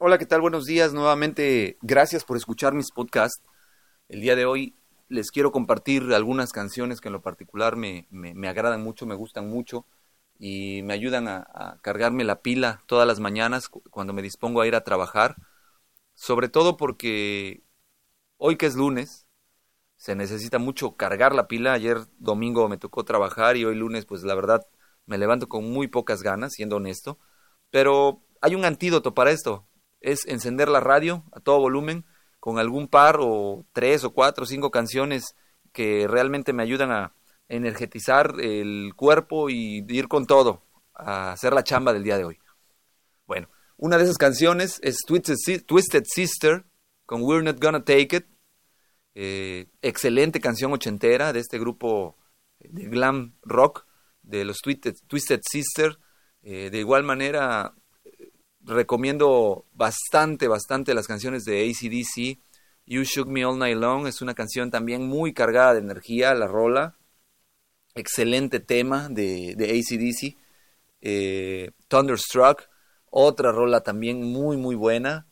Hola, ¿qué tal? Buenos días. Nuevamente, gracias por escuchar mis podcasts. El día de hoy les quiero compartir algunas canciones que en lo particular me, me, me agradan mucho, me gustan mucho y me ayudan a, a, cargarme la pila todas las mañanas cuando me dispongo a ir a trabajar. Sobre todo porque hoy que es lunes, se necesita mucho cargar la pila. Ayer domingo me tocó trabajar y hoy lunes, pues la verdad, me levanto con muy pocas ganas, siendo honesto. Pero hay un antídoto para esto es encender la radio a todo volumen con algún par o tres o cuatro o cinco canciones que realmente me ayudan a energetizar el cuerpo y ir con todo a hacer la chamba del día de hoy. Bueno, una de esas canciones es Twisted, Sister con We're Not Gonna Take It. Eh, excelente canción ochentera de este grupo de glam rock de los Twisted, Twisted Sister. Eh, de igual manera, recomiendo bastante, bastante las canciones de ACDC. You Shook Me All Night Long es una canción también muy cargada de energía, la rola. Excelente tema de, de ACDC. Eh, Thunderstruck, otra rola también muy, muy buena.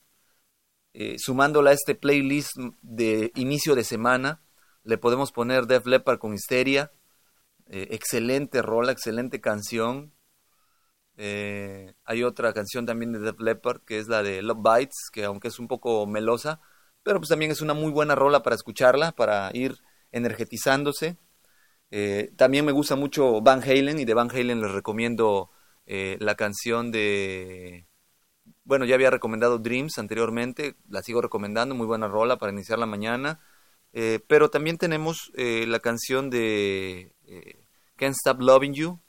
Eh, sumándola a este playlist de inicio de semana, le podemos poner Def Leppard con Histeria. Eh, excelente rola, excelente canción. Eh, hay otra canción también de Def Leppard que es la de Love Bites, que aunque es un poco melosa, pero pues también es una muy buena rola para escucharla, para ir energetizándose. Eh, también me gusta mucho Van Halen y de Van Halen les recomiendo eh, la canción de... Bueno, ya había recomendado Dreams anteriormente, la sigo recomendando, muy buena rola para iniciar la mañana. Pero también tenemos la canción de Can't Stop Loving You,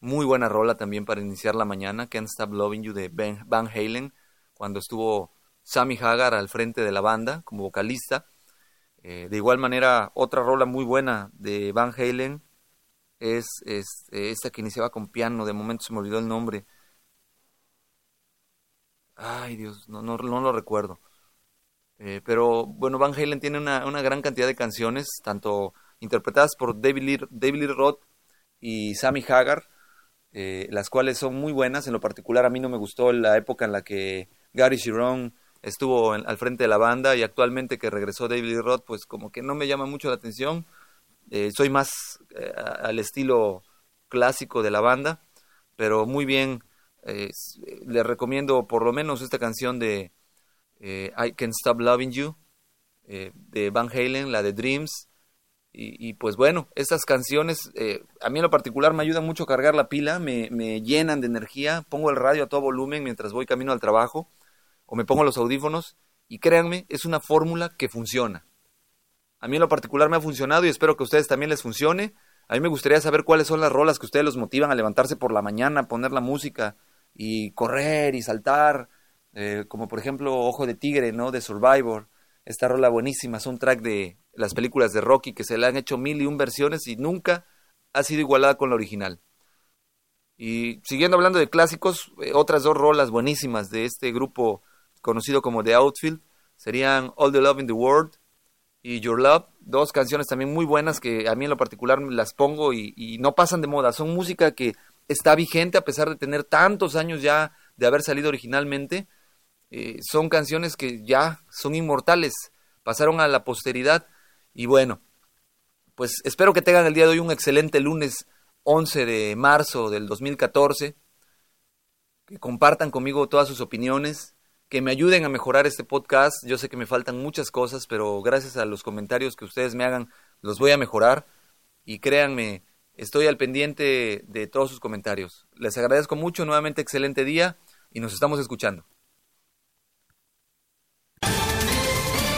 muy buena rola también para iniciar la mañana, Can't Stop Loving You de Van Halen, cuando estuvo Sammy Hagar al frente de la banda como vocalista. Eh, de igual manera, otra rola muy buena de Van Halen es, es eh, esta que iniciaba con piano, de momento se me olvidó el nombre. Ay Dios, no, no, no lo recuerdo. Eh, pero bueno, Van Halen tiene una, una, gran cantidad de canciones, tanto interpretadas por David Lee, David Lee Roth y Sammy Hagar, eh, las cuales son muy buenas. En lo particular, a mí no me gustó la época en la que Gary Sharon estuvo al frente de la banda y actualmente que regresó David Lee Roth, pues como que no me llama mucho la atención. Eh, soy más eh, al estilo clásico de la banda, pero muy bien. les recomiendo por lo menos esta canción de I Can't Stop Loving You de Van Halen, la de Dreams y, y, pues bueno, estas canciones eh, a mí en lo particular me ayudan mucho a cargar la pila, me, me, llenan de energía, pongo el radio a todo volumen mientras voy camino al trabajo o me pongo los audífonos y créanme, es una fórmula que funciona. A mí en lo particular me ha funcionado y espero que a ustedes también les funcione. A mí me gustaría saber cuáles son las rolas que ustedes los motivan a levantarse por la mañana, poner la música y correr y saltar, eh, como por ejemplo Ojo de Tigre, ¿no? De Survivor esta rola buenísima, es un track de las películas de Rocky que se le han hecho mil y un versiones y nunca ha sido igualada con la original. Y siguiendo hablando de clásicos, eh, otras dos rolas buenísimas de este grupo conocido como The Outfield serían All the Love in the World y Your Love, dos canciones también muy buenas que a mí en lo particular las pongo y, no pasan de moda, son música que está vigente a pesar de tener tantos años ya de haber salido originalmente. Eh, son canciones que ya son inmortales, pasaron a la posteridad y bueno, pues espero que tengan el día de hoy un excelente lunes 11 de marzo del 2014, que compartan conmigo todas sus opiniones, que me ayuden a mejorar este podcast. Yo sé que me faltan muchas cosas, pero gracias a los comentarios que ustedes me hagan, los voy a mejorar. Y créanme, estoy al pendiente de todos sus comentarios. Les agradezco mucho, nuevamente excelente día y nos estamos escuchando.